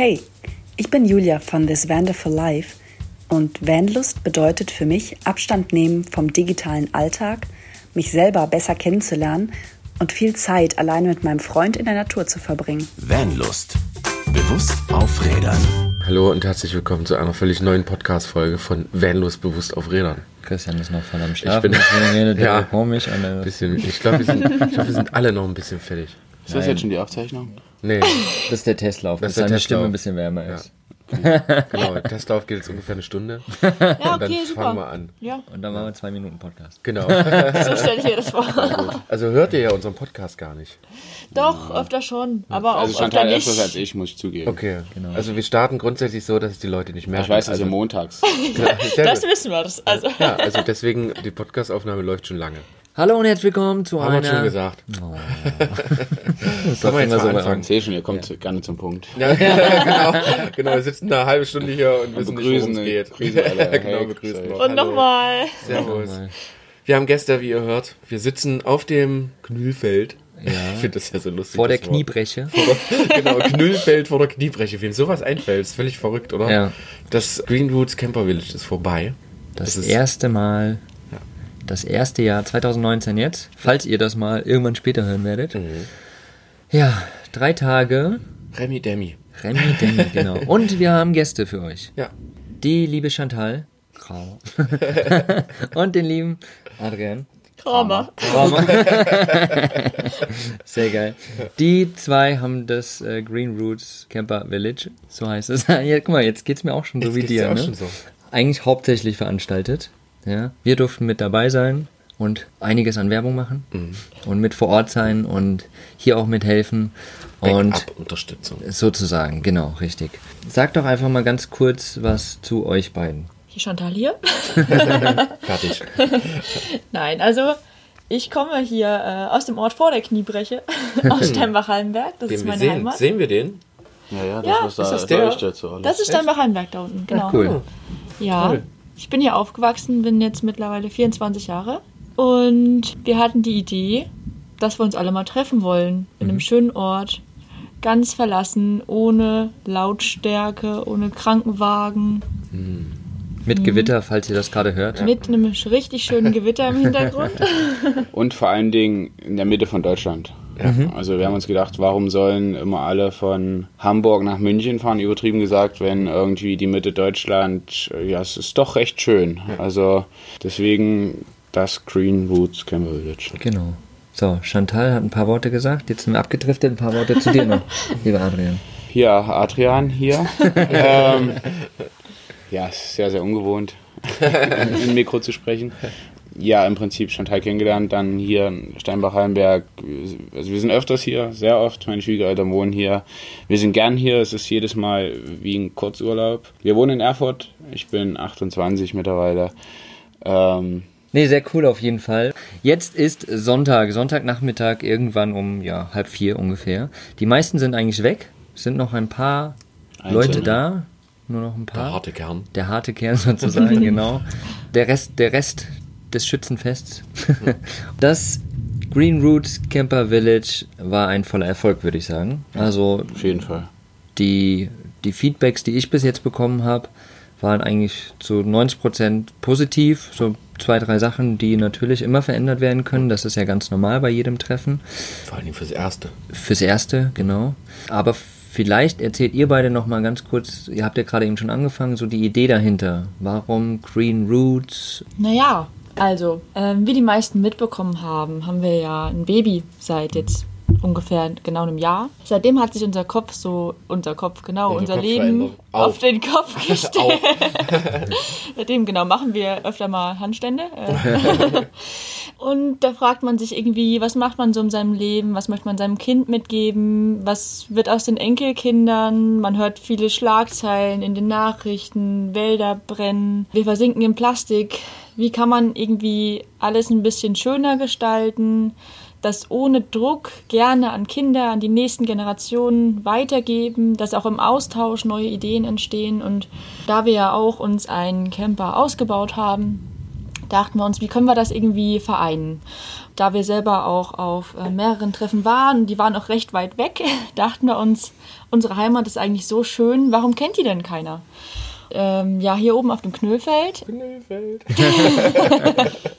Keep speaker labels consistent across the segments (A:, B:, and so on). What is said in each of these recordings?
A: Hey, ich bin Julia von This Vander for Life und Vanlust bedeutet für mich Abstand nehmen vom digitalen Alltag, mich selber besser kennenzulernen und viel Zeit alleine mit meinem Freund in der Natur zu verbringen.
B: Vanlust. Bewusst auf Rädern.
C: Hallo und herzlich willkommen zu einer völlig neuen Podcast-Folge von Vanlust bewusst auf Rädern.
D: Christian ist noch voll am
C: Ich
D: Schlafen.
C: bin
D: redet er
C: ja,
D: komisch.
C: Bisschen, ich glaube, wir, ich glaub, wir sind alle noch ein bisschen fertig.
E: Ist das jetzt schon die Aufzeichnung?
C: Nee,
D: das ist der Testlauf,
C: Das
D: dass
C: der
D: seine
C: Testlauf.
D: Stimme ein bisschen wärmer ist.
C: genau. Testlauf geht jetzt ungefähr eine Stunde.
F: Ja,
C: Und dann
F: okay, super.
C: fangen wir an.
F: Ja,
D: Und dann machen wir zwei Minuten Podcast.
C: Genau.
F: so stelle ich mir das vor.
C: Also hört ihr ja unseren Podcast gar nicht.
F: Doch, öfter schon, aber auch
E: Also
F: öfter
E: Chantal
F: nicht.
E: öfters als ich, muss ich zugeben.
C: Okay. Also wir starten grundsätzlich so, dass es die Leute nicht merken.
E: Ich weiß,
C: also,
E: ihr montags.
F: Das wissen wir. Das, also.
C: Ja, also deswegen, die Podcastaufnahme läuft schon lange.
D: Hallo und herzlich willkommen zu
C: Haben wir
D: einer...
C: schon gesagt.
D: Oh.
C: Sollen wir jetzt mal
E: Ich
C: anfangen?
E: sehe schon, ihr kommt gerne zum Punkt.
C: Ja, genau. Genau, wir sitzen eine halbe Stunde hier und wissen nicht, worum
E: begrüßen,
C: es geht.
E: grüßen alle.
C: genau,
E: Hey,
C: begrüßen
E: euch.
F: Und nochmal.
C: Servus. Wir haben Gäste, wie ihr hört. Wir sitzen auf dem Knüllfeld. Ja. Ich finde das ja so lustig.
D: Vor der
C: das.
D: Kniebreche.
C: genau, Knüllfeld vor der Kniebreche. Wem sowas einfällt, ist völlig verrückt, oder?
D: Ja.
C: Das Green Roots Camper Village ist vorbei.
D: Das
C: ist-
D: erste Mal, das erste Jahr 2019 jetzt, falls ihr das mal irgendwann später hören werdet.
C: Mhm.
D: Ja, drei Tage,
C: Remi Demi.
D: Remi Demi, genau. Und wir haben Gäste für euch.
C: Ja.
D: Die liebe Chantal. Kramer. und den lieben Adrian.
F: Kramer.
D: Kramer. Sehr geil. Die zwei haben das äh, Green Roots Camper Village, so heißt es. ja, guck mal, jetzt geht's mir auch schon so
C: Jetzt
D: wie dir.
C: dir auch
D: ne?
C: schon so.
D: Eigentlich hauptsächlich veranstaltet. Ja, wir durften mit dabei sein und einiges an Werbung machen
C: Mhm.
D: und mit vor Ort sein und hier auch mithelfen und
C: Backup-Unterstützung.
D: sozusagen, genau, richtig. Sag doch einfach mal ganz kurz was zu euch beiden.
F: Hier Chantal hier.
C: Fertig.
F: Nein, also ich komme hier äh, aus dem Ort vor der Kniebreche, aus Steinbach-Hallenberg. Das
C: Den
F: ist meine
C: sehen.
F: Heimat.
C: Sehen wir den?
E: Ja, ja, das,
F: Ja,
E: was da
C: ist das der?
F: Das ist Steinbach-Hallenberg da unten, genau.
D: Cool.
F: Ja,
C: Toll.
F: Ich bin hier aufgewachsen, bin jetzt mittlerweile 24 Jahre. Und wir hatten die Idee, dass wir uns alle mal treffen wollen. In einem schönen Ort. Ganz verlassen, ohne Lautstärke, ohne Krankenwagen.
D: Mit Gewitter, falls ihr das gerade hört.
F: Mit einem richtig schönen Gewitter im Hintergrund.
E: Und vor allen Dingen in der Mitte von Deutschland. Also wir haben uns gedacht, warum sollen immer alle von Hamburg nach München fahren, übertrieben gesagt, wenn irgendwie die Mitte Deutschland, äh, ja, es ist doch recht schön. Also deswegen das Green Roots Camper Village.
D: Genau. So, Chantal hat ein paar Worte gesagt. Jetzt sind wir abgedriftet. Ein paar Worte zu dir noch, lieber Adrian.
E: Ja, Adrian hier. ähm, ja, es ist sehr, sehr ungewohnt, in Mikro zu sprechen. Ja, im Prinzip Chantal kennengelernt, dann hier in Steinbach-Hallenberg. Also wir sind öfters hier, sehr oft. Meine Schwiegereltern wohnen hier. Wir sind gern hier. Es ist jedes Mal wie ein Kurzurlaub. Wir wohnen in Erfurt. Ich bin 28 mittlerweile. Ähm,
D: Nee, sehr cool auf jeden Fall. Jetzt ist Sonntag, Sonntagnachmittag, irgendwann um ja, halb vier ungefähr. Die meisten sind eigentlich weg. Es sind noch ein paar Leute
E: Einzelne.
D: da. Nur noch ein
C: Der
D: paar.
C: harte Kern.
D: Der harte Kern sozusagen, genau. Der Rest, der Rest des Schützenfests. Das Green Roots Camper Village war ein voller Erfolg, würde ich sagen. Also
E: auf jeden Fall.
D: die, die Feedbacks, die ich bis jetzt bekommen habe, waren eigentlich zu 90% positiv. So zwei, drei Sachen, die natürlich immer verändert werden können. Das ist ja ganz normal bei jedem Treffen.
C: Vor allem fürs Erste.
D: Fürs Erste, genau. Aber vielleicht erzählt ihr beide noch mal ganz kurz, ihr habt ja gerade eben schon angefangen, so die Idee dahinter. Warum Green Roots?
F: Naja, also, ähm, wie die meisten mitbekommen haben, haben wir ja ein Baby seit jetzt ungefähr genau einem Jahr. Seitdem hat sich unser Kopf so, unser Kopf, genau,
C: Unser
F: unser,
C: Kopf
F: Leben auf.
C: Auf.
F: den Kopf gestellt. Seitdem, genau, machen wir öfter mal Handstände. Äh. Und da fragt man sich irgendwie, was macht man so in seinem Leben, was möchte man seinem Kind mitgeben, was wird aus den Enkelkindern, man hört viele Schlagzeilen in den Nachrichten, Wälder brennen, wir versinken in Plastik. Wie kann man irgendwie alles ein bisschen schöner gestalten, das ohne Druck gerne an Kinder, an die nächsten Generationen weitergeben, dass auch im Austausch neue Ideen entstehen und da wir ja auch uns einen Camper ausgebaut haben, dachten wir uns, wie können wir das irgendwie vereinen? Da wir selber auch auf äh, mehreren Treffen waren, die waren auch recht weit weg, dachten wir uns, unsere Heimat ist eigentlich so schön, warum kennt die denn keiner? Ähm, ja, hier oben auf dem Knöllfeld.
C: Knüllfeld.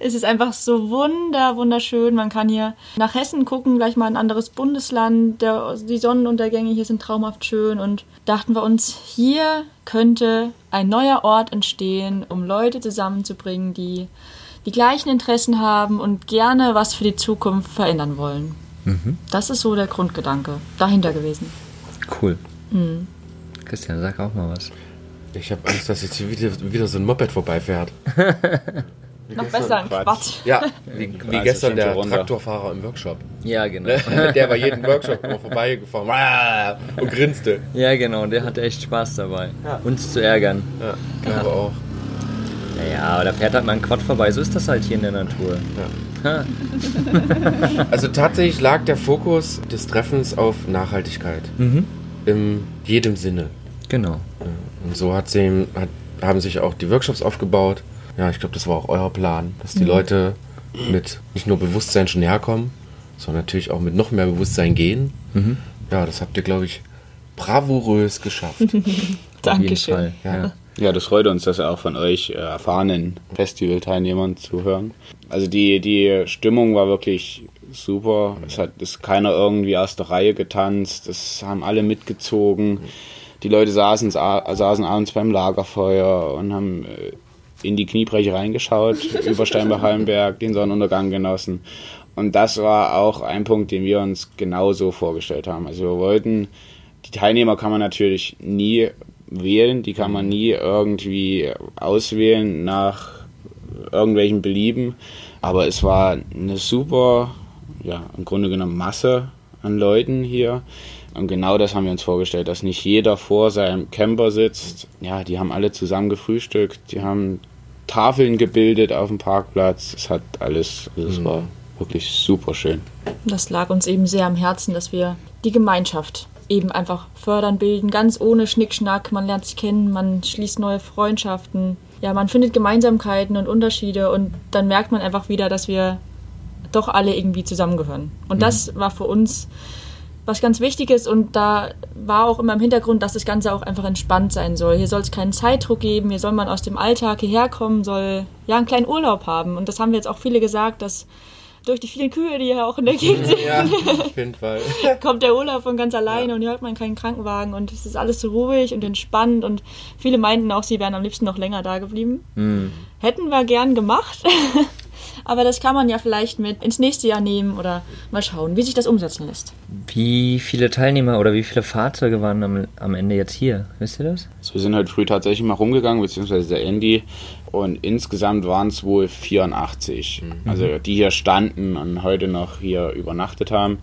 F: Es ist einfach so wunder, wunderschön. Man kann hier nach Hessen gucken, gleich mal ein anderes Bundesland. Der, die Sonnenuntergänge hier sind traumhaft schön. Und dachten wir uns, hier könnte ein neuer Ort entstehen, um Leute zusammenzubringen, die die gleichen Interessen haben und gerne was für die Zukunft verändern wollen. Das ist so der Grundgedanke dahinter gewesen.
D: Cool. Christian, sag auch mal was.
C: Ich habe Angst, dass jetzt hier wieder, wieder so ein Moped vorbeifährt.
F: Noch besser ein
E: Quatsch.
F: Quatsch.
C: Ja, wie, wie
E: Also
C: gestern der
E: runter.
C: Traktorfahrer im Workshop.
D: Ja, genau.
C: Der bei jedem Workshop immer vorbeigefahren und grinste.
D: ja, genau. Der hatte echt Spaß dabei, uns zu ärgern.
C: Ja, glaube auch.
D: Naja, aber da fährt halt mal ein Quad vorbei. So ist das halt hier in der Natur.
C: Also tatsächlich lag der Fokus des Treffens auf Nachhaltigkeit.
D: Mhm.
C: In jedem Sinne.
D: Genau.
C: Und so hat sie, hat, haben sich auch die Workshops aufgebaut. Ja, ich glaube, das war auch euer Plan, dass die Leute mit nicht nur Bewusstsein schon herkommen, sondern natürlich auch mit noch mehr Bewusstsein gehen. Ja, das habt ihr, glaube ich, bravourös geschafft.
F: Dankeschön.
C: Ja.
E: Ja, das freut uns, das auch von euch äh, erfahrenen Festivalteilnehmern zu hören. Also die, die Stimmung war wirklich super. Es hat ist keiner irgendwie aus der Reihe getanzt. Es haben alle mitgezogen. Die Leute saßen, saßen abends beim Lagerfeuer und haben äh, in die Kniebreche reingeschaut, über Steinbach-Hallenberg, den Sonnenuntergang genossen. Und das war auch ein Punkt, den wir uns genauso vorgestellt haben. Also wir wollten, die Teilnehmer kann man natürlich nie wählen, die kann man nie irgendwie auswählen nach irgendwelchen Belieben. Aber es war eine super, ja, im Grunde genommen Masse an Leuten hier. Und genau das haben wir uns vorgestellt, dass nicht jeder vor seinem Camper sitzt. Ja, die haben alle zusammen gefrühstückt, die haben Tafeln gebildet auf dem Parkplatz. Es hat alles, also es war wirklich super schön.
F: Das lag uns eben sehr am Herzen, dass wir die Gemeinschaft eben einfach fördern, bilden, ganz ohne Schnickschnack. Man lernt sich kennen, man schließt neue Freundschaften. Ja, man findet Gemeinsamkeiten und Unterschiede und dann merkt man einfach wieder, dass wir doch alle irgendwie zusammengehören. Und das war für uns was ganz Wichtiges und da war auch immer im Hintergrund, dass das Ganze auch einfach entspannt sein soll. Hier soll es keinen Zeitdruck geben, hier soll man aus dem Alltag hierher kommen, soll ja einen kleinen Urlaub haben. Und das haben wir jetzt auch viele gesagt, dass durch die vielen Kühe, die hier auch in der Gegend sind,
C: Ja, auf jeden Fall.
F: kommt der Urlaub von ganz alleine und hier hört man keinen Krankenwagen und es ist alles so ruhig und entspannt und viele meinten auch, sie wären am liebsten noch länger da geblieben. Hätten wir gern gemacht, aber das kann man ja vielleicht mit ins nächste Jahr nehmen oder mal schauen, wie sich das umsetzen lässt.
D: Wie viele Teilnehmer oder wie viele Fahrzeuge waren am, am Ende jetzt hier? Wisst ihr das?
E: Also wir sind heute früh tatsächlich mal rumgegangen, beziehungsweise der Andy. Und insgesamt waren es wohl 84. Also die hier standen und heute noch hier übernachtet haben.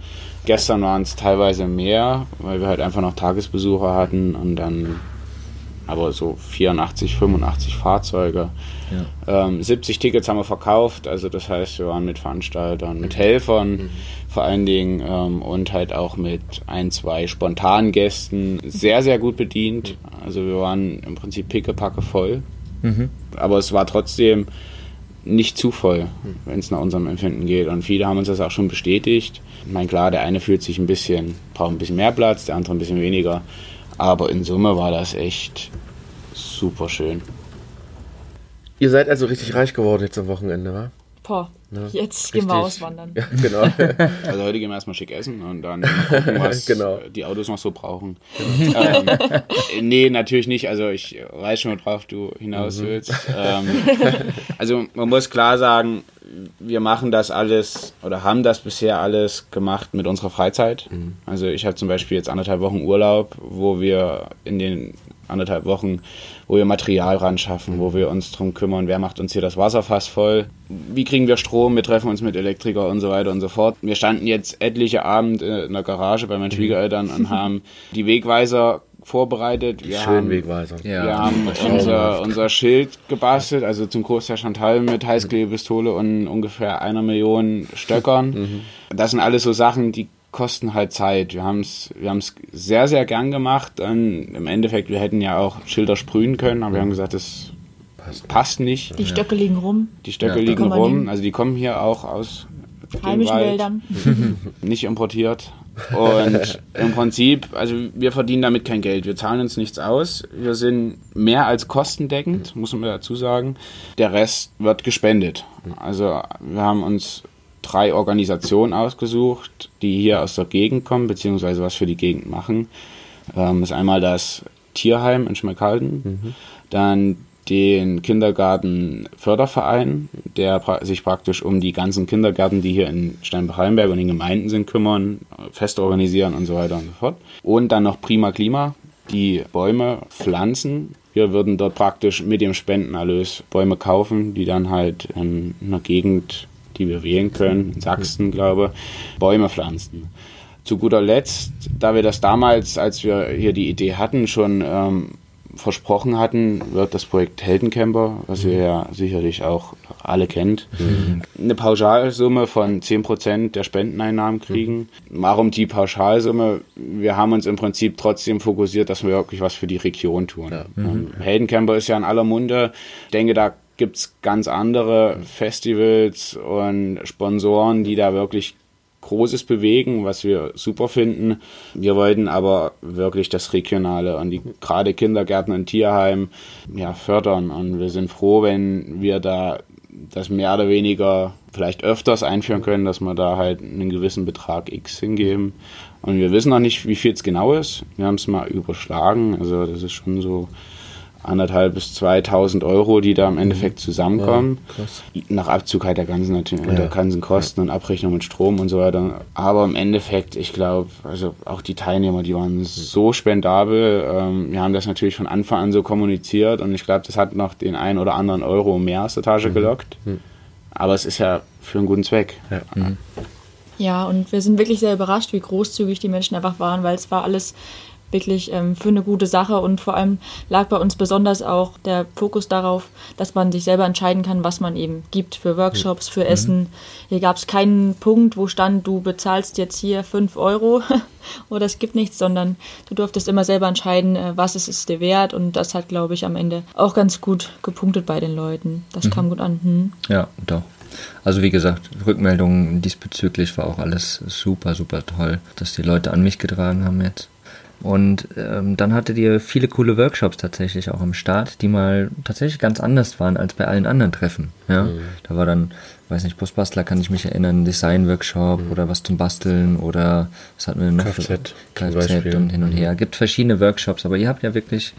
E: Gestern waren es teilweise mehr, weil wir halt einfach noch Tagesbesucher hatten und dann aber so 84, 85 Fahrzeuge. Ähm, 70 Tickets haben wir verkauft, also das heißt, wir waren mit Veranstaltern, mit Helfern vor allen Dingen ähm, und halt auch mit ein, zwei spontanen Gästen sehr, sehr gut bedient. Also wir waren im Prinzip pickepacke voll, aber es war trotzdem nicht zu voll, wenn es nach unserem Empfinden geht. Und viele haben uns das auch schon bestätigt. Ich meine, klar, der eine fühlt sich ein bisschen, braucht ein bisschen mehr Platz, der andere ein bisschen weniger. Aber in Summe war das echt super schön.
C: Ihr seid also richtig reich geworden jetzt am Wochenende, wa?
F: Boah,
C: Ja,
F: jetzt gehen wir auswandern.
C: Ja, genau.
E: Also heute gehen wir erstmal schick essen und dann gucken, was
C: Genau.
E: die Autos noch so brauchen. ähm, nee, natürlich nicht. Also ich weiß schon, worauf du hinaus willst. Ähm, also man muss klar sagen, wir machen das alles oder haben das bisher alles gemacht mit unserer Freizeit. Also ich habe zum Beispiel jetzt anderthalb Wochen Urlaub, wo wir in den anderthalb Wochen, wo wir Material ran schaffen, wo wir uns drum kümmern, wer macht uns hier das Wasserfass voll, wie kriegen wir Strom, wir treffen uns mit Elektriker und so weiter und so fort. Wir standen jetzt etliche Abend in der Garage bei meinen Schwiegereltern und haben die Wegweiser vorbereitet. Wir
C: Schön
E: haben,
C: Wegweiser.
D: Ja.
E: wir haben unser, unser Schild gebastelt, also zum Großteil Chantal mit Heißklebepistole und ungefähr einer Million Stöckern. Das sind alles so Sachen, die kosten halt Zeit. Wir haben es wir haben's sehr, sehr gern gemacht. Und Im Endeffekt, wir hätten ja auch Schilder sprühen können, aber wir haben gesagt, das passt nicht.
F: Die Stöcke liegen rum.
E: Die Stöcke
D: Ja,
E: liegen rum. Also die kommen hier auch aus
F: Heimischen. Wäldern.
E: nicht importiert. Und im Prinzip, also wir verdienen damit kein Geld. Wir zahlen uns nichts aus. Wir sind mehr als kostendeckend, muss man dazu sagen. Der Rest wird gespendet. Also wir haben uns drei Organisationen ausgesucht, die hier aus der Gegend kommen, beziehungsweise was für die Gegend machen. Ähm, das ist einmal das Tierheim in Schmeckhalden, dann den Kindergarten Förderverein, der pra sich praktisch um die ganzen Kindergärten, die hier in Steinbach-Hallenberg und in Gemeinden sind, kümmern, fest organisieren und so weiter und so fort. Und dann noch Prima Klima, die Bäume pflanzen. Wir würden dort praktisch mit dem Spendenerlös Bäume kaufen, die dann halt in einer Gegend, die wir wählen können, in Sachsen, glaube Bäume pflanzen. Zu guter Letzt, da wir das damals, als wir hier die Idee hatten, schon ähm, versprochen hatten, wird das Projekt Heldencamper, was ihr ja sicherlich auch alle kennt, eine Pauschalsumme von 10% der Spendeneinnahmen kriegen. Warum die Pauschalsumme? Wir haben uns im Prinzip trotzdem fokussiert, dass wir wirklich was für die Region tun. Ähm, Heldencamper ist ja in aller Munde. Ich denke, da gibt's ganz andere Festivals und Sponsoren, die da wirklich Großes bewegen, was wir super finden. Wir wollten aber wirklich das Regionale und die gerade Kindergärten und Tierheim ja, fördern. Und wir sind froh, wenn wir da das mehr oder weniger vielleicht öfters einführen können, dass wir da halt einen gewissen Betrag X hingeben. Und wir wissen noch nicht, wie viel es genau ist. Wir haben es mal überschlagen. Also das ist schon so anderthalb bis 2000 Euro, die da im Endeffekt zusammenkommen. Nach Abzug halt der ganzen, natürlich, der ganzen Kosten und Abrechnung mit Strom und so weiter. Aber im Endeffekt, ich glaube, also auch die Teilnehmer, die waren so spendabel. Ähm, wir haben das natürlich von Anfang an so kommuniziert und ich glaube, das hat noch den einen oder anderen Euro mehr aus der Tasche gelockt. Aber es ist ja für einen guten Zweck.
F: Ja, und wir sind wirklich sehr überrascht, wie großzügig die Menschen einfach waren, weil es war alles wirklich ähm, für eine gute Sache und vor allem lag bei uns besonders auch der Fokus darauf, dass man sich selber entscheiden kann, was man eben gibt für Workshops, für Essen. Hier gab es keinen Punkt, wo stand, du bezahlst jetzt hier 5 Euro oder es gibt nichts, sondern du durftest immer selber entscheiden, äh, was ist es dir wert und das hat, glaube ich, am Ende auch ganz gut gepunktet bei den Leuten. Das kam gut an. Hm.
D: Ja, doch. Also wie gesagt, Rückmeldungen diesbezüglich war auch alles super, super toll, dass die Leute an mich getragen haben jetzt. Und ähm, dann hattet ihr viele coole Workshops tatsächlich auch am Start, die mal tatsächlich ganz anders waren als bei allen anderen Treffen. Ja? Da war dann, weiß nicht, Busbastler kann ich mich erinnern, Design-Workshop oder was zum Basteln oder was hatten wir noch?
C: Kfz zum
D: Kfz
C: Beispiel.
D: und hin und her. Gibt verschiedene Workshops, aber ihr habt ja wirklich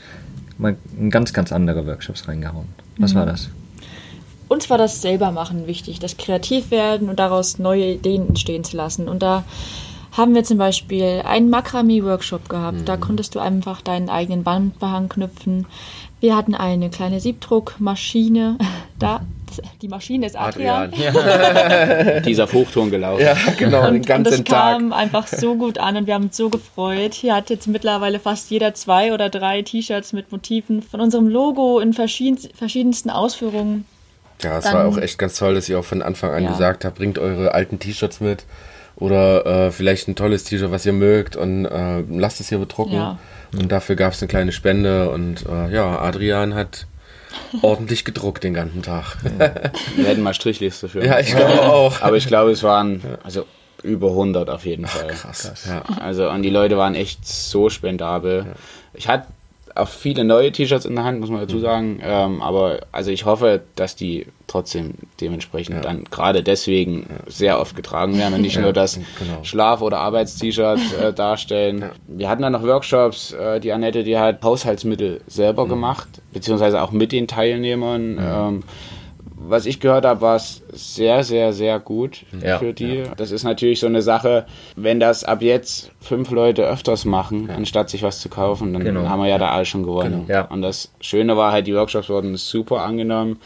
D: mal ganz, ganz andere Workshops reingehauen. Was war das?
F: uns war das selber machen wichtig, das kreativ werden und daraus neue Ideen entstehen zu lassen. Und da haben wir zum Beispiel einen Makramee-Workshop gehabt. Da konntest du einfach deinen eigenen Bandbehang knüpfen. Wir hatten eine kleine Siebdruckmaschine. Da, die Maschine ist Adrian.
E: Dieser auf Hochton gelaufen.
C: Ja, genau, den
F: Und, und
C: ganzen
F: das
C: Tag.
F: kam einfach so gut an und wir haben uns so gefreut. Hier hat jetzt mittlerweile fast jeder zwei oder drei T-Shirts mit Motiven von unserem Logo in verschieden, verschiedensten Ausführungen.
C: Ja, es
F: Dann-
C: war auch echt ganz toll, dass ihr auch von Anfang an
F: Ja.
C: gesagt habt, bringt eure alten T-Shirts mit oder äh, vielleicht ein tolles T-Shirt, was ihr mögt und äh, lasst es hier bedrucken.
F: Ja.
C: Und dafür gab es eine kleine Spende und äh, ja, Adrian hat ordentlich gedruckt den ganzen Tag.
E: Wir hätten mal Strichliste für.
C: ja, ich glaube auch.
E: Aber ich glaube, es waren also über 100 auf jeden Fall.
C: Krass. Ja.
E: Also und die Leute waren echt so spendabel. Ich hatte auch viele neue T-Shirts in der Hand, muss man
C: Mhm.
E: dazu sagen. Ähm, aber also ich hoffe, dass die trotzdem dementsprechend dann gerade deswegen sehr oft getragen werden und nicht nur das
C: genau.
E: Schlaf- oder Arbeitst-T-Shirt äh, darstellen. Wir hatten dann noch Workshops. Äh, die Annette, die hat Haushaltsmittel
C: Mhm.
E: selber gemacht, beziehungsweise auch mit den Teilnehmern. Ähm, was ich gehört habe, war es sehr, sehr, sehr gut
C: Ja,
E: für die. Das ist natürlich so eine Sache, wenn das ab jetzt fünf Leute öfters machen, anstatt sich was zu kaufen, dann
D: Genau.
E: haben wir ja da alle schon gewonnen.
D: Ja.
E: Und das Schöne war halt, die Workshops wurden super angenommen.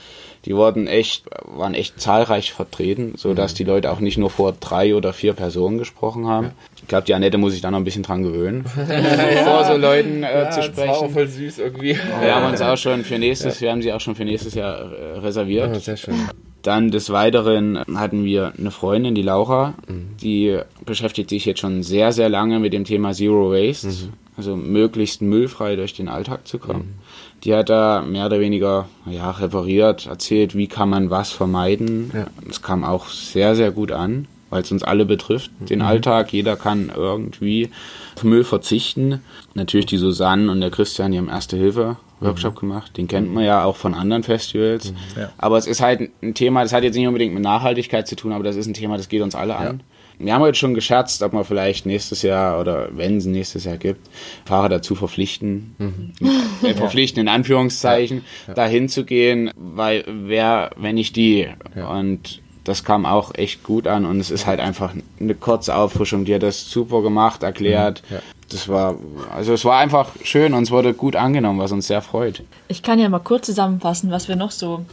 E: Die wurden echt, waren echt zahlreich vertreten, so dass
C: Mhm.
E: die Leute auch nicht nur vor drei oder vier Personen gesprochen haben. Ich glaube, die Annette muss sich da noch ein bisschen dran gewöhnen, vor so Leuten äh, zu
C: Das war auch
E: sprechen.
C: voll süß irgendwie.
E: Wir haben uns auch schon für nächstes, wir haben sie auch schon für nächstes Jahr äh, reserviert.
C: Ja, sehr schön.
E: Dann des Weiteren hatten wir eine Freundin, die Laura, die beschäftigt sich jetzt schon sehr, sehr lange mit dem Thema Zero Waste. also möglichst müllfrei durch den Alltag zu kommen. Die hat da mehr oder weniger ja, referiert, erzählt, wie kann man was vermeiden.
C: Ja.
E: Das kam auch sehr, sehr gut an, weil es uns alle betrifft, den Alltag. Jeder kann irgendwie auf Müll verzichten. Natürlich die Susanne und der Christian, die haben Erste-Hilfe-Workshop gemacht. Den kennt man ja auch von anderen Festivals.
D: Ja.
E: Aber es ist halt ein Thema, das hat jetzt nicht unbedingt mit Nachhaltigkeit zu tun, aber das ist ein Thema, das geht uns alle an. Wir haben heute schon gescherzt, ob wir vielleicht nächstes Jahr oder wenn es nächstes Jahr gibt, Fahrer dazu verpflichten, äh, verpflichten in Anführungszeichen, dahin zu gehen, weil wer, wenn nicht die. Und das kam auch echt gut an und es ist halt einfach eine kurze Auffrischung. Die hat das super gemacht, erklärt. Das war, also es war einfach schön und es wurde gut angenommen, was uns sehr freut.
F: Ich kann ja mal kurz zusammenfassen, was wir noch so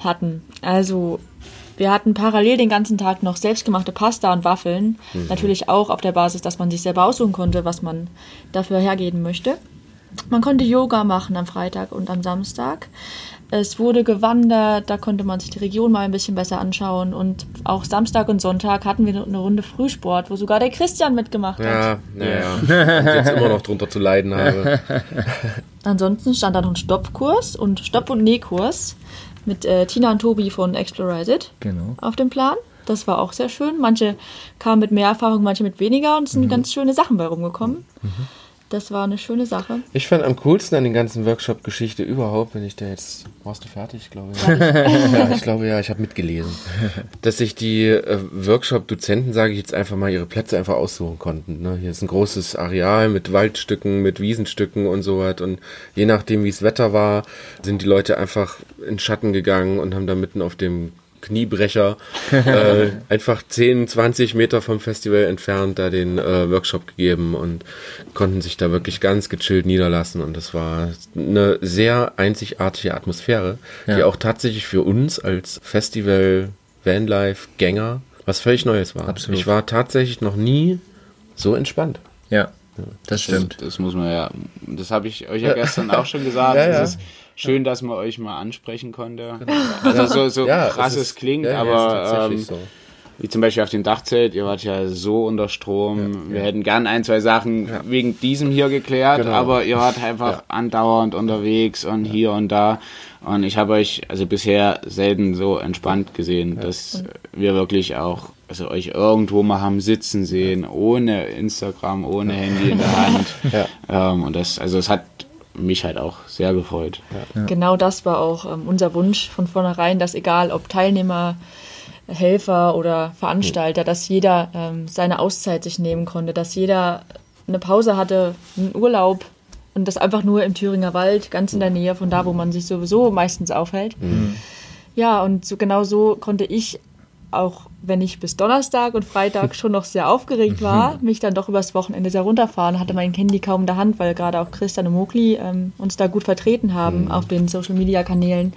F: hatten. Also, wir hatten parallel den ganzen Tag noch selbstgemachte Pasta und Waffeln. Natürlich auch auf der Basis, dass man sich selber aussuchen konnte, was man dafür hergeben möchte. Man konnte Yoga machen am Freitag und am Samstag. Es wurde gewandert, da konnte man sich die Region mal ein bisschen besser anschauen. Und auch Samstag und Sonntag hatten wir eine Runde Frühsport, wo sogar der Christian mitgemacht hat.
C: Ja, naja. Und jetzt immer noch drunter zu leiden habe.
F: Ansonsten stand da noch ein Stoppkurs und Stopp- und Nähkurs mit äh, Tina und Tobi von Explorize It
D: Genau.
F: auf dem Plan. Das war auch sehr schön. Manche kamen mit mehr Erfahrung, manche mit weniger und es sind ganz schöne Sachen bei rumgekommen. Das war eine schöne Sache.
C: Ich fand am coolsten an den ganzen Workshop-Geschichte überhaupt, wenn ich da jetzt. Warst du fertig? Ich glaube ja. ja ich glaube ja, ich habe mitgelesen. Dass sich die äh, Workshop-Dozenten, sage ich jetzt einfach mal, ihre Plätze einfach aussuchen konnten. Ne? Hier ist ein großes Areal mit Waldstücken, mit Wiesenstücken und so was. Und je nachdem, wie das Wetter war, sind die Leute einfach in Schatten gegangen und haben da mitten auf dem Kniebrecher äh, einfach 10, 20 Meter vom Festival entfernt da den äh, Workshop gegeben und konnten sich da wirklich ganz gechillt niederlassen und das war eine sehr einzigartige Atmosphäre, die
D: Ja.
C: auch tatsächlich für uns als Festival Vanlife Gänger was völlig Neues war.
D: Absolut.
C: Ich war tatsächlich noch nie so entspannt.
D: Ja, das stimmt.
E: Das, das muss man ja, das habe ich euch ja gestern auch schon gesagt.
C: Ja, ja.
E: Es ist schön, dass man euch mal ansprechen konnte. Also so, so krass
C: es
E: klingt, aber ähm,
C: so.
E: wie zum Beispiel auf dem Dachzelt, ihr wart ja so unter Strom. Wir hätten gern ein, zwei Sachen wegen diesem hier geklärt,
C: Genau.
E: aber ihr wart einfach andauernd unterwegs und hier und da. Und ich habe euch also bisher selten so entspannt gesehen, dass wir wirklich auch also euch irgendwo mal haben sitzen sehen, ohne Instagram, ohne Handy in der Hand. ähm, und das, also es hat mich halt auch sehr gefreut.
F: Genau das war auch ähm, unser Wunsch von vornherein, dass egal ob Teilnehmer, Helfer oder Veranstalter, dass jeder ähm, seine Auszeit sich nehmen konnte, dass jeder eine Pause hatte, einen Urlaub und das einfach nur im Thüringer Wald, ganz in der Nähe von da, wo man sich sowieso meistens aufhält. Ja, und so, genau so konnte ich auch wenn ich bis Donnerstag und Freitag schon noch sehr aufgeregt war, mich dann doch übers Wochenende sehr runterfahren, hatte mein Handy kaum in der Hand, weil gerade auch Christian und Mogli ähm, uns da gut vertreten haben auf den Social-Media-Kanälen.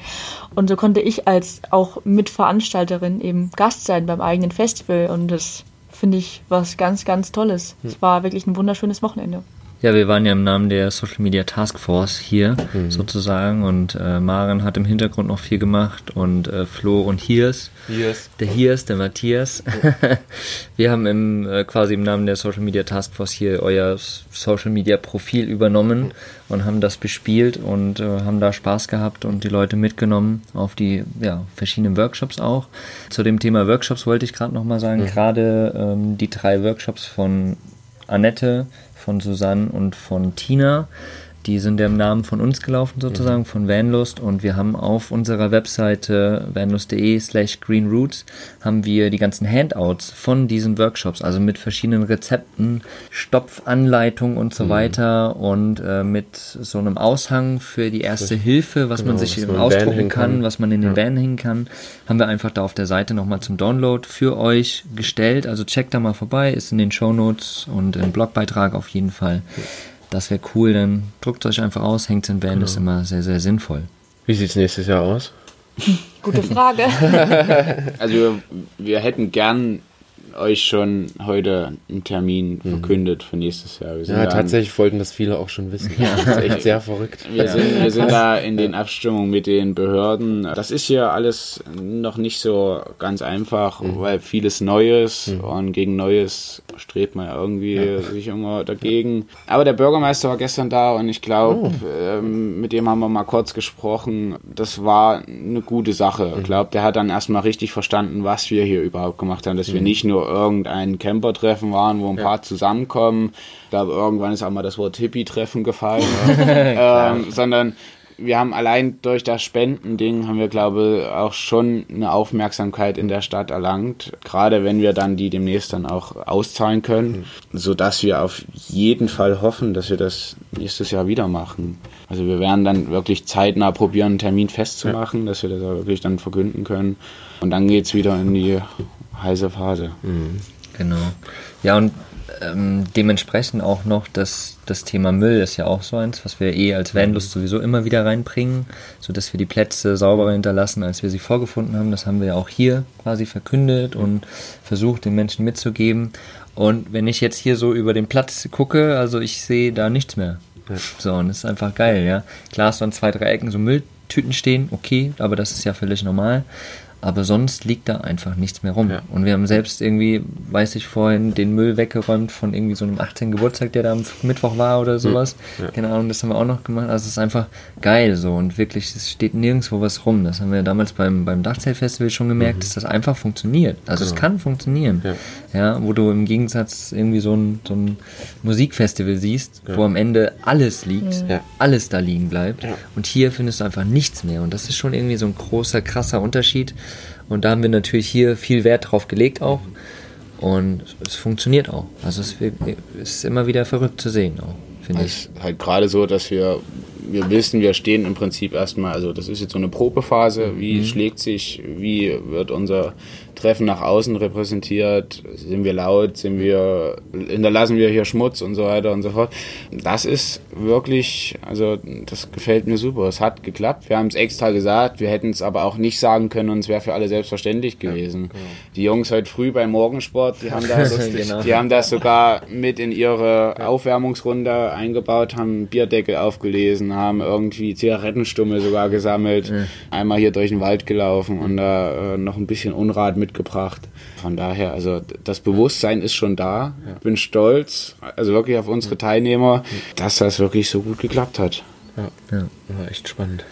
F: Und so konnte ich als auch Mitveranstalterin eben Gast sein beim eigenen Festival und das finde ich was ganz, ganz Tolles. Es war wirklich ein wunderschönes Wochenende.
D: Ja, wir waren ja im Namen der Social Media Task Force hier sozusagen und äh, Maren hat im Hintergrund noch viel gemacht und äh, Flo und Hiers,
C: Yes.
D: der Hiers, der Matthias. wir haben im, äh, quasi im Namen der Social Media Task Force hier euer Social Media Profil übernommen und haben das bespielt und äh, haben da Spaß gehabt und die Leute mitgenommen auf die ja, verschiedenen Workshops auch. Zu dem Thema Workshops wollte ich gerade nochmal sagen, gerade ähm, die drei Workshops von Annette, von Susanne und von Tina. Die sind ja im Namen von uns gelaufen sozusagen, von Vanlust und wir haben auf unserer Webseite vanlust.de slash greenroots haben wir die ganzen Handouts von diesen Workshops, also mit verschiedenen Rezepten, Stopfanleitungen und so weiter und äh, mit so einem Aushang für die erste Hilfe, was man
C: Genau,
D: sich
C: was man
D: ausdrucken kann,
C: kann.
D: was man in den Van hängen kann, haben wir einfach da auf der Seite nochmal zum Download für euch gestellt. Also checkt da mal vorbei, ist in den Shownotes und im Blogbeitrag auf jeden Fall. Das wäre cool, dann druckt euch einfach aus, hängt in Van, ist immer sehr, sehr sinnvoll.
C: Wie sieht's nächstes Jahr aus?
F: Gute Frage.
E: Also wir, wir hätten gern euch schon heute einen Termin verkündet für nächstes Jahr. Wir sind
C: Ja, tatsächlich wollten das viele auch schon wissen. Das ist echt sehr verrückt.
E: Wir sind, wir sind da in den Abstimmungen mit den Behörden. Das ist hier alles noch nicht so ganz einfach, weil vieles Neues und gegen Neues strebt man ja irgendwie sich immer dagegen. Aber der Bürgermeister war gestern da und ich glaube, ähm, mit dem haben wir mal kurz gesprochen. Das war eine gute Sache. Ich glaube, der hat dann erstmal richtig verstanden, was wir hier überhaupt gemacht haben. Dass wir nicht nur irgendein Camper-Treffen waren, wo ein paar zusammenkommen. Ich glaube, irgendwann ist auch mal das Wort Hippie-Treffen gefallen. ähm, sondern wir haben allein durch das Spendending haben wir, glaube ich, auch schon eine Aufmerksamkeit in der Stadt erlangt. Gerade wenn wir dann die demnächst dann auch auszahlen können, so dass wir auf jeden Fall hoffen, dass wir das nächstes Jahr wieder machen. Also wir werden dann wirklich zeitnah probieren, einen Termin festzumachen, dass wir das auch wirklich dann verkünden können. Und dann geht's wieder in die heiße Phase.
D: Genau. Ja, und ähm, dementsprechend auch noch das, das Thema Müll ist ja auch so eins, was wir eh als Vanlust sowieso immer wieder reinbringen, sodass wir die Plätze sauberer hinterlassen, als wir sie vorgefunden haben. Das haben wir ja auch hier quasi verkündet und versucht, den Menschen mitzugeben. Und wenn ich jetzt hier so über den Platz gucke, also ich sehe da nichts mehr. So, und das ist einfach geil, ja. Klar, hast du an zwei, drei Ecken so Mülltüten stehen, okay, aber das ist ja völlig normal. Aber sonst liegt da einfach nichts mehr rum.
C: Ja.
D: Und wir haben selbst irgendwie, weiß ich vorhin, den Müll weggeräumt von irgendwie so einem 18. Geburtstag, der da am Mittwoch war oder sowas. Keine Ahnung, das haben wir auch noch gemacht. Also es ist einfach geil so und wirklich, es steht nirgendwo was rum. Das haben wir damals beim, beim Dachzeltfestival schon gemerkt, dass das einfach funktioniert. Also es kann funktionieren.
C: Ja.
D: Ja. wo du im Gegensatz irgendwie so ein, so ein Musikfestival siehst, wo am Ende alles liegt,
C: Ja.
D: alles da liegen bleibt. Und hier findest du einfach nichts mehr. Und das ist schon irgendwie so ein großer, krasser Unterschied. Und da haben wir natürlich hier viel Wert drauf gelegt auch. Und es funktioniert auch. Also es ist immer wieder verrückt zu sehen auch, finde ich.
E: Es ist halt gerade so, dass wir, wir wissen, wir stehen im Prinzip erstmal, also das ist jetzt so eine Probephase, wie schlägt sich, wie wird unser Treffen nach außen repräsentiert, sind wir laut, sind wir, hinterlassen wir hier Schmutz und so weiter und so fort. Das ist wirklich, also das gefällt mir super. Es hat geklappt. Wir haben es extra gesagt, wir hätten es aber auch nicht sagen können und es wäre für alle selbstverständlich gewesen. Die Jungs heute früh beim Morgensport, die haben das,
D: Genau.
E: die haben das sogar mit in ihre Aufwärmungsrunde eingebaut, haben Bierdeckel aufgelesen, haben irgendwie Zigarettenstummel sogar gesammelt, einmal hier durch den Wald gelaufen und da äh, noch ein bisschen Unrat mitgebracht. Von daher, also das Bewusstsein ist schon da. Ich bin stolz, also wirklich auf unsere Teilnehmer, dass das wirklich so gut geklappt hat.
C: Ja, echt spannend.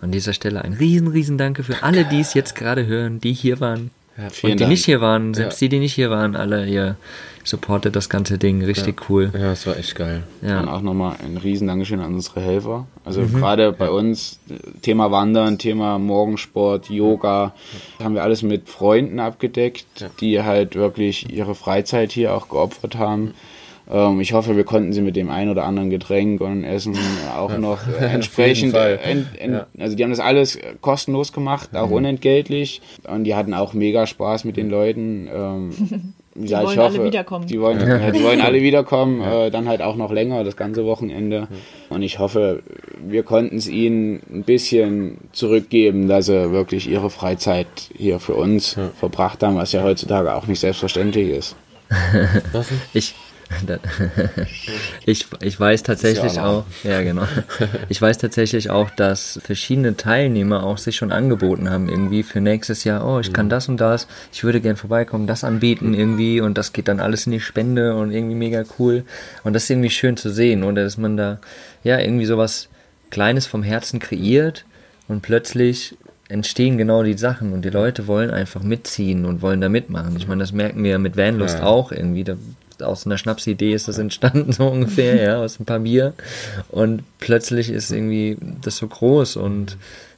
D: An dieser Stelle ein riesen, riesen Danke für alle, die es jetzt gerade hören, die hier waren.
E: Vielen
D: und die
E: Dank.
D: nicht hier waren, selbst
C: Ja.
D: die, die nicht hier waren, alle, ihr supportet das ganze Ding. Richtig cool.
C: Ja, es war echt geil.
E: Und
D: Ja.
E: auch nochmal ein riesen Dankeschön an unsere Helfer. Also gerade bei uns, Thema Wandern, Thema Morgensport, Yoga, haben wir alles mit Freunden abgedeckt, die halt wirklich ihre Freizeit hier auch geopfert haben. Ähm, ich hoffe, wir konnten sie mit dem ein oder anderen Getränk und Essen auch noch äh, entsprechend, äh, ent, ent,
C: Ja.
E: also die haben das alles kostenlos gemacht, auch unentgeltlich. Und die hatten auch mega Spaß mit den Leuten. Ähm, die
F: wollen alle wiederkommen.
E: Die wollen, ja. die wollen alle wiederkommen, äh, dann halt auch noch länger, das ganze Wochenende. Und ich hoffe, wir konnten es ihnen ein bisschen zurückgeben, dass sie wirklich ihre Freizeit hier für uns verbracht haben, was ja heutzutage auch nicht selbstverständlich ist.
D: Ich, ich, ich weiß tatsächlich auch, ja genau, ich weiß tatsächlich auch, dass verschiedene Teilnehmer auch sich schon angeboten haben irgendwie für nächstes Jahr, oh, ich kann das und das, ich würde gern vorbeikommen, das anbieten irgendwie und das geht dann alles in die Spende und irgendwie mega cool und das ist irgendwie schön zu sehen oder dass man da ja irgendwie sowas Kleines vom Herzen kreiert und plötzlich entstehen genau die Sachen und die Leute wollen einfach mitziehen und wollen da mitmachen. Ich meine, das merken wir mit Vanlust
C: Ja.
D: auch irgendwie. Da, aus einer Schnapsidee ist das entstanden, so ungefähr, ja, aus ein paar Bier. Und plötzlich ist irgendwie das so groß und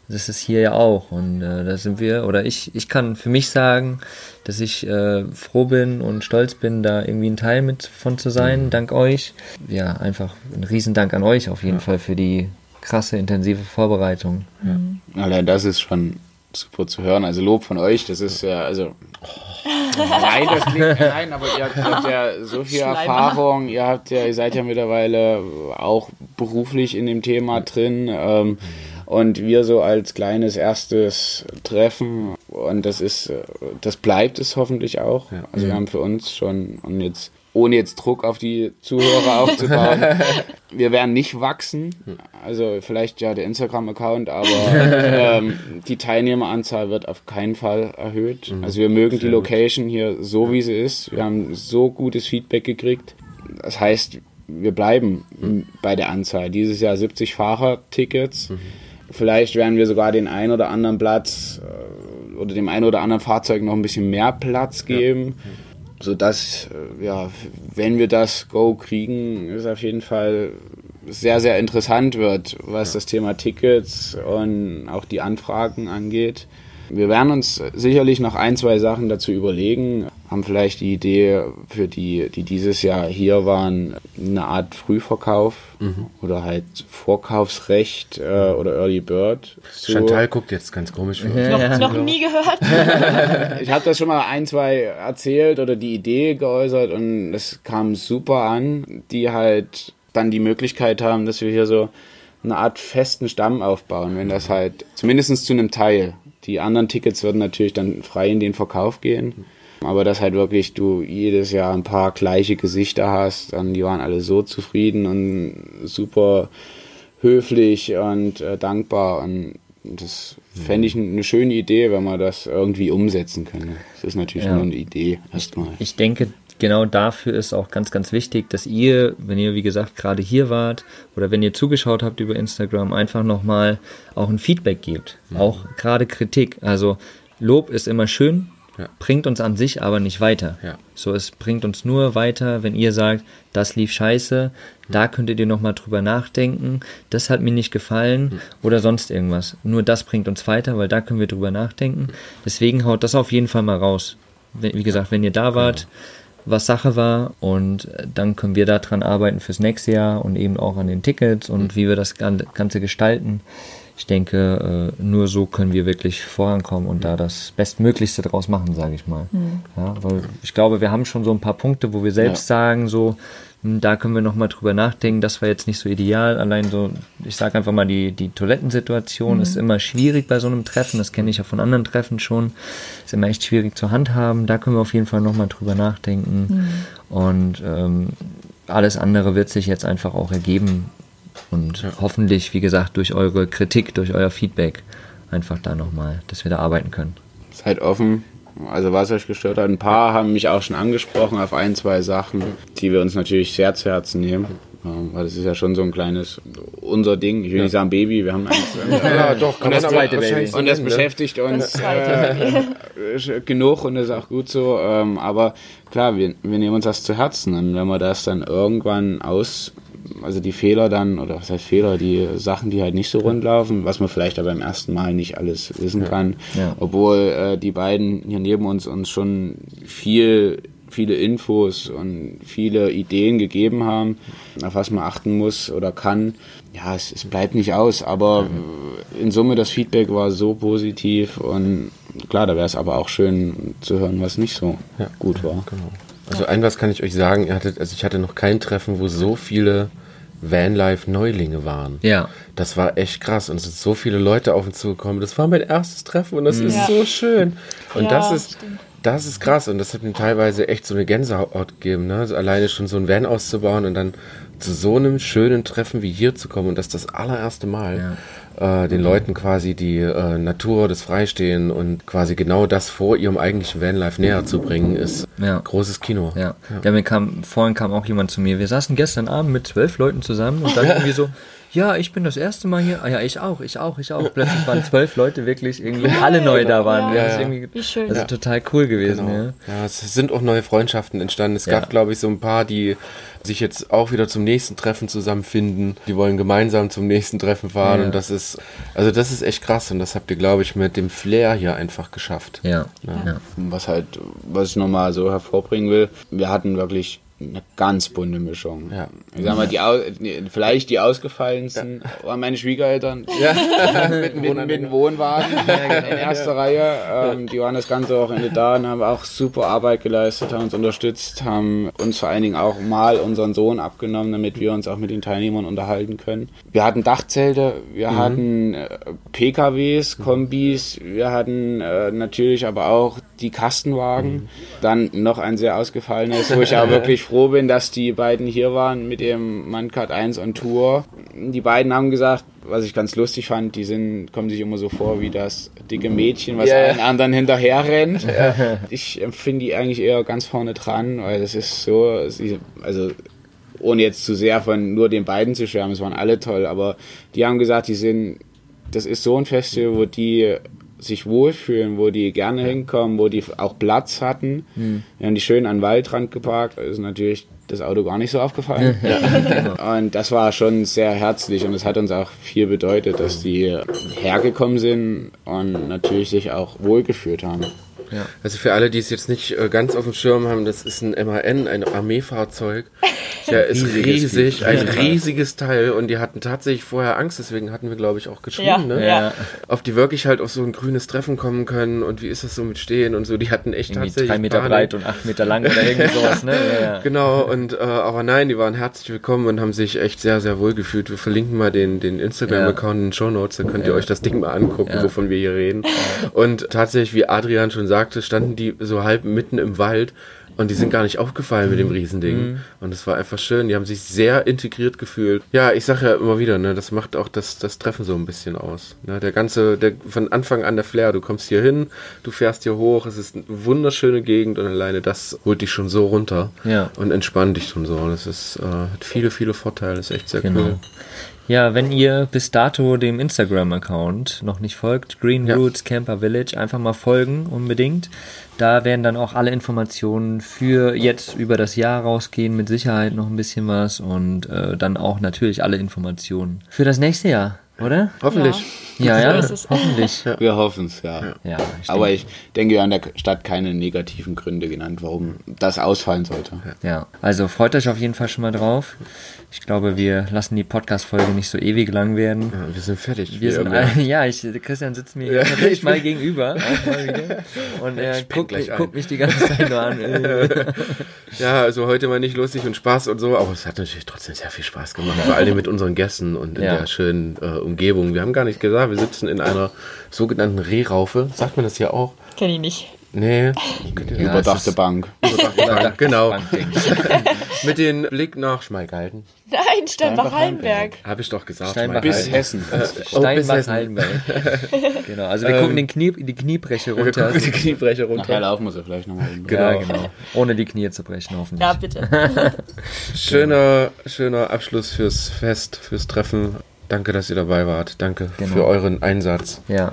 D: das ist hier ja auch. Und äh, da sind wir, oder ich, ich kann für mich sagen, dass ich äh, froh bin und stolz bin, da irgendwie ein Teil mit von zu sein, dank euch. Ja, einfach ein Riesendank an euch auf jeden Fall für die krasse, intensive Vorbereitung.
E: Allein das ist schon super zu hören. Also Lob von euch, das ist ja, also. Nein, das klingt nein, aber ihr habt, ihr habt ja so viel
F: Schleimer.
E: Erfahrung, ihr habt ja, ihr seid ja mittlerweile auch beruflich in dem Thema drin. Ähm, Und wir so als kleines erstes Treffen und das ist, das bleibt es hoffentlich auch. Also wir haben für uns schon und jetzt ohne jetzt Druck auf die Zuhörer aufzubauen. Wir werden nicht wachsen, also vielleicht ja der Instagram-Account, aber ähm, die Teilnehmeranzahl wird auf keinen Fall erhöht. Also wir mögen die Location hier so, wie sie ist. Wir haben so gutes Feedback gekriegt. Das heißt, wir bleiben bei der Anzahl. Dieses Jahr 70 Fahrertickets. Vielleicht werden wir sogar den ein oder anderen Platz äh, oder dem einen oder anderen Fahrzeug noch ein bisschen mehr Platz geben sodass, äh, ja, wenn wir das Go kriegen, es auf jeden Fall sehr, sehr interessant wird, was das Thema Tickets und auch die Anfragen angeht. Wir werden uns sicherlich noch ein, zwei Sachen dazu überlegen, haben vielleicht die Idee für die, die dieses Jahr hier waren, eine Art Frühverkauf
C: Mhm.
E: oder halt Vorkaufsrecht äh, oder Early Bird. zu-
C: Chantal guckt jetzt ganz komisch. uns.
F: Noch, noch nie gehört.
E: Ich habe das schon mal ein, zwei erzählt oder die Idee geäußert und es kam super an, die halt dann die Möglichkeit haben, dass wir hier so eine Art festen Stamm aufbauen, wenn das halt zumindest zu einem Teil. Die anderen Tickets würden natürlich dann frei in den Verkauf gehen. Aber dass halt wirklich du jedes Jahr ein paar gleiche Gesichter hast, und die waren alle so zufrieden und super höflich und äh, dankbar und das fände ich eine schöne Idee, wenn man das irgendwie umsetzen könnte. Das ist natürlich
D: Ja.
E: nur eine Idee erstmal.
D: Ich denke, genau dafür ist auch ganz, ganz wichtig, dass ihr, wenn ihr, wie gesagt, gerade hier wart oder wenn ihr zugeschaut habt über Instagram, einfach nochmal auch ein Feedback gebt. Auch gerade Kritik. Also Lob ist immer schön,
C: Ja.
D: bringt uns an sich aber nicht weiter.
C: Ja.
D: So, es bringt uns nur weiter, wenn ihr sagt, das lief scheiße, da könntet ihr nochmal drüber nachdenken, das hat mir nicht gefallen oder sonst irgendwas. Nur das bringt uns weiter, weil da können wir drüber nachdenken. Deswegen haut das auf jeden Fall mal raus. Wie gesagt, wenn ihr da wart, was Sache war und äh, dann können wir daran arbeiten fürs nächste Jahr und eben auch an den Tickets und wie wir das Gan- Ganze gestalten. Ich denke, äh, nur so können wir wirklich vorankommen und da das Bestmöglichste draus machen, sage ich mal. Ja, weil ich glaube, wir haben schon so ein paar Punkte, wo wir selbst sagen, so, hm, da können wir nochmal drüber nachdenken, das war jetzt nicht so ideal. Allein so, ich sage einfach mal, die, die Toilettensituation ist immer schwierig bei so einem Treffen, das kenne ich ja von anderen Treffen schon. Ist immer echt schwierig zu handhaben, da können wir auf jeden Fall nochmal drüber nachdenken. Und ähm, alles andere wird sich jetzt einfach auch ergeben. Und hoffentlich, wie gesagt, durch eure Kritik, durch euer Feedback, einfach da nochmal, dass wir da arbeiten können.
E: Seid offen. Also was euch gestört hat, ein paar haben mich auch schon angesprochen auf ein, zwei Sachen, die wir uns natürlich sehr zu Herzen nehmen. Ähm, Weil das ist ja schon so ein kleines, unser Ding. Ich will nicht sagen Baby, wir haben eins.
C: Ja, doch, kann
E: Und das,
D: zweite
C: so
E: und das beschäftigt uns
F: zweite
E: äh, genug und das ist auch gut so. Ähm, aber klar, wir, wir nehmen uns das zu Herzen und wenn wir das dann irgendwann aus, also die Fehler dann, oder was heißt Fehler, die Sachen, die halt nicht so rund laufen, was man vielleicht aber beim ersten Mal nicht alles wissen kann,
D: Ja.
E: obwohl äh, die beiden hier neben uns uns schon viel viele Infos und viele Ideen gegeben haben, auf was man achten muss oder kann. Ja, es, es bleibt nicht aus, aber in Summe das Feedback war so positiv und klar, da wäre es aber auch schön zu hören, was nicht so gut war.
C: Genau. Also ein was kann ich euch sagen, ihr hattet, also ich hatte noch kein Treffen, wo so viele Vanlife-Neulinge waren.
D: Ja.
C: Das war echt krass und es sind so viele Leute auf uns zugekommen. Das war mein erstes Treffen und das ist
F: Ja.
C: so schön. Und
F: Ja,
C: das ist,
F: stimmt.
C: das ist krass und das hat mir teilweise echt so eine Gänsehaut gegeben, ne? Also alleine schon so ein Van auszubauen und dann zu so einem schönen Treffen wie hier zu kommen und das das allererste Mal. Äh, den Leuten quasi die äh, Natur, das Freistehen und quasi genau das vor ihrem eigentlichen Vanlife näher zu bringen, ist
D: Ja.
C: großes Kino.
D: Ja. ja. mir kam, vorhin kam auch jemand zu mir. Wir saßen gestern Abend mit zwölf Leuten zusammen und dann irgendwie so, ja, ich bin das erste Mal hier. Ah ja, ich auch, ich auch, ich auch. Plötzlich waren zwölf Leute wirklich irgendwie alle neu da waren.
F: Ja,
D: das ist
C: ja.
D: irgendwie,
F: Wie schön. Ja.
D: total cool gewesen,
C: Genau.
D: ja.
C: Ja, es sind auch neue Freundschaften entstanden. Es
D: Ja.
C: gab, glaube ich, so ein paar, die sich jetzt auch wieder zum nächsten Treffen zusammenfinden. Die wollen gemeinsam zum nächsten Treffen fahren
D: Ja.
C: und das ist, also das ist echt krass und das habt ihr, glaube ich, mit dem Flair hier einfach geschafft.
D: Ja, ja.
E: Was halt, was ich nochmal so hervorbringen will, wir hatten wirklich eine ganz bunte Mischung.
C: Ja.
E: Ich sag mal, die, vielleicht die ausgefallensten waren meine Schwiegereltern mit, mit, mit dem Wohnwagen in erster Reihe. Ähm, die waren das ganze Wochenende da und haben auch super Arbeit geleistet, haben uns unterstützt, haben uns vor allen Dingen auch mal unseren Sohn abgenommen, damit wir uns auch mit den Teilnehmern unterhalten können. Wir hatten Dachzelte, wir hatten äh, PKWs, Kombis, wir hatten äh, natürlich aber auch die Kastenwagen. Dann noch ein sehr ausgefallenes, wo ich auch wirklich froh bin, dass die beiden hier waren mit dem Mancard 1 on Tour. Die beiden haben gesagt, was ich ganz lustig fand, die sind, kommen sich immer so vor wie das dicke Mädchen, was
C: ja.
E: allen anderen hinterher rennt. Ich empfinde die eigentlich eher ganz vorne dran, weil das ist so, also ohne jetzt zu sehr von nur den beiden zu schwärmen, es waren alle toll, aber die haben gesagt, die sind, das ist so ein Festival, wo die sich wohlfühlen, wo die gerne hinkommen, wo die auch Platz hatten. Wir haben die schön an den Waldrand geparkt, ist natürlich das Auto gar nicht so aufgefallen. Und das war schon sehr herzlich und es hat uns auch viel bedeutet, dass die hergekommen sind und natürlich sich auch wohlgefühlt haben.
C: Also für alle, die es jetzt nicht äh, ganz auf dem Schirm haben, das ist ein MAN, ein Armeefahrzeug. Der ist riesig, ein riesiges Teil und die hatten tatsächlich vorher Angst, deswegen hatten wir, glaube ich, auch geschrieben,
F: Ja,
C: ne?
F: ja.
C: Ob die wirklich halt auf so ein grünes Treffen kommen können und wie ist das so mit Stehen und so, die hatten echt
D: Irgendwie
C: tatsächlich
D: drei Meter
C: Panik.
D: breit und acht Meter lang oder irgendwie sowas, ne? Ja, ja.
C: Genau, und äh, aber nein, die waren herzlich willkommen und haben sich echt sehr, sehr wohl gefühlt. Wir verlinken mal den, den Instagram-Account in den Show Notes, dann könnt ihr euch das Ding mal angucken,
D: Ja.
C: wovon wir hier reden. Und tatsächlich, wie Adrian schon sagte, standen die so halb mitten im Wald und die sind gar nicht aufgefallen mit dem Riesending. Und es war einfach schön. Die haben sich sehr integriert gefühlt. Ja, ich sage ja immer wieder, ne, das macht auch das, das Treffen so ein bisschen aus. Ne, der ganze, der, von Anfang an der Flair. Du kommst hier hin, du fährst hier hoch, es ist eine wunderschöne Gegend und alleine das holt dich schon so runter
D: Ja.
C: und entspannt dich schon so. Und Das ist, äh, hat viele, viele Vorteile. Das ist echt sehr
D: Genau.
C: cool.
D: Ja, wenn ihr bis dato dem Instagram-Account noch nicht folgt, Green
C: Ja.
D: Roots Camper Village, einfach mal folgen unbedingt. Da werden dann auch alle Informationen für jetzt über das Jahr rausgehen, mit Sicherheit noch ein bisschen was und äh, dann auch natürlich alle Informationen für das nächste Jahr, oder?
C: Hoffentlich.
D: Ja,
F: So
D: ja,
F: es.
D: hoffentlich. Ja,
E: Wir hoffen es, ja.
D: ich
E: Aber ich denke, wir haben der Stadt keine negativen Gründe genannt, warum das ausfallen sollte.
D: Ja, also freut euch auf jeden Fall schon mal drauf. Ich glaube, wir lassen die Podcast-Folge nicht so ewig lang werden.
C: Ja, wir sind fertig.
D: Wir sind alle, ja, ich, Christian sitzt mir
C: Ja,
D: tatsächlich
C: ich
D: mal gegenüber. Mal. Und er
C: Ich bin
D: guckt, guckt mich die ganze Zeit nur an. Äh.
C: Ja, also heute mal nicht lustig und Spaß und so, aber es hat natürlich trotzdem sehr viel Spaß gemacht. Vor allem mit unseren Gästen und in
D: Ja.
C: der schönen äh, Umgebung. Wir haben gar nicht gesagt, wir sitzen in einer sogenannten Rehraufe. Sagt man das hier auch?
F: Kenn ich nicht.
C: Nee.
D: Ja,
E: Überdachte
D: es ist-
E: Bank.
C: Bank, genau. Mit dem Blick nach Schmalkalden.
F: Nein, Steinbach-Hallenberg.
C: Habe ich doch gesagt.
D: Steinbach-.
E: Bis Hessen.
C: Oh, bis
D: Steinbach
C: Hessen.
D: Hallenberg. genau, also wir gucken den Knie, die Kniebreche
C: Wir
D: runter.
C: gucken die Kniebrecher
E: Nachher
C: runter.
E: laufen wir sie vielleicht nochmal.
C: Genau.
D: Ja, genau. Ohne die Knie zu brechen, hoffentlich.
F: Ja, bitte.
C: Schöner, schöner Abschluss fürs Fest, fürs Treffen. Danke, dass ihr dabei wart. Danke
D: Genau.
C: für euren Einsatz.
D: Ja.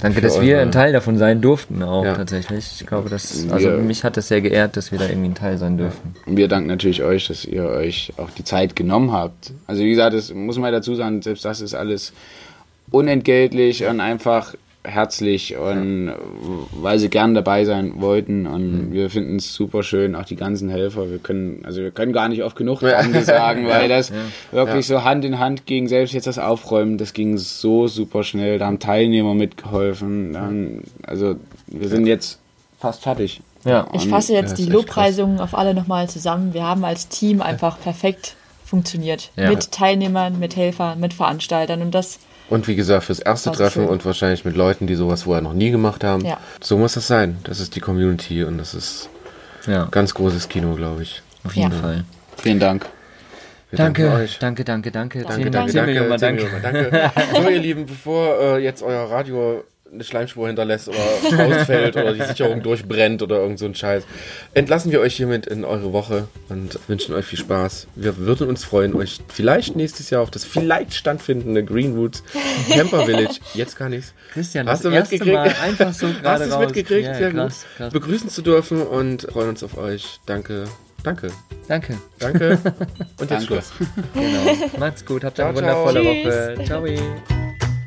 D: Danke, dass wir ein Teil davon sein durften, auch
C: Ja.
D: tatsächlich. Ich glaube, das, also
E: Ja.
D: mich hat es sehr geehrt, dass wir da irgendwie ein Teil sein dürfen.
E: Und wir danken natürlich euch, dass ihr euch auch die Zeit genommen habt. Also wie gesagt, das muss man dazu sagen, selbst das ist alles unentgeltlich und einfach herzlich und weil sie gern dabei sein wollten. Und wir finden es super schön, auch die ganzen Helfer, wir können, also wir können gar nicht oft genug Danke sagen, weil das wirklich so Hand in Hand ging, selbst jetzt das Aufräumen, das ging so super schnell, da haben Teilnehmer mitgeholfen, dann, also wir sind jetzt fast fertig.
D: Ja.
F: Ich fasse
C: Ja,
F: jetzt die Lobpreisungen auf alle nochmal zusammen. Wir haben als Team einfach perfekt funktioniert.
D: Ja.
F: Mit Teilnehmern, mit Helfern, mit Veranstaltern. Und das
C: Und wie gesagt, fürs erste
F: so
C: Treffen
F: schön.
C: und wahrscheinlich mit Leuten, die sowas vorher noch nie gemacht haben.
F: Ja.
C: So muss das sein. Das ist die Community und das ist
D: Ja,
C: ganz großes Kino, glaube ich.
D: auf jeden
F: Ja.
D: Fall.
E: Vielen Dank.
C: Wir
D: Danke, danke, danke, danke.
F: Danke, danke,
C: danke,
D: danke.
C: Millionen Mal danke. So, ihr Lieben, bevor äh, jetzt euer Radio eine Schleimspur hinterlässt oder ausfällt oder die Sicherung durchbrennt oder irgend so ein Scheiß, entlassen wir euch hiermit in eure Woche und wünschen euch viel Spaß. Wir würden uns freuen, euch vielleicht nächstes Jahr auf das vielleicht stattfindende Green Roots Camper Village, jetzt kann ich's,
D: Christian,
C: Hast
D: das
C: du
D: erste
C: mitgekriegt?
D: Mal einfach so gerade
C: Hast du es mitgekriegt?
D: Ja,
C: Sehr
D: krass,
C: gut.
D: krass.
C: Begrüßen zu dürfen und freuen uns auf euch. Danke. Danke.
D: Danke.
C: Danke. Und jetzt
E: Danke.
C: Schluss.
D: Genau. Macht's gut, habt eine wundervolle
F: Tschüss.
D: Woche. Ciao.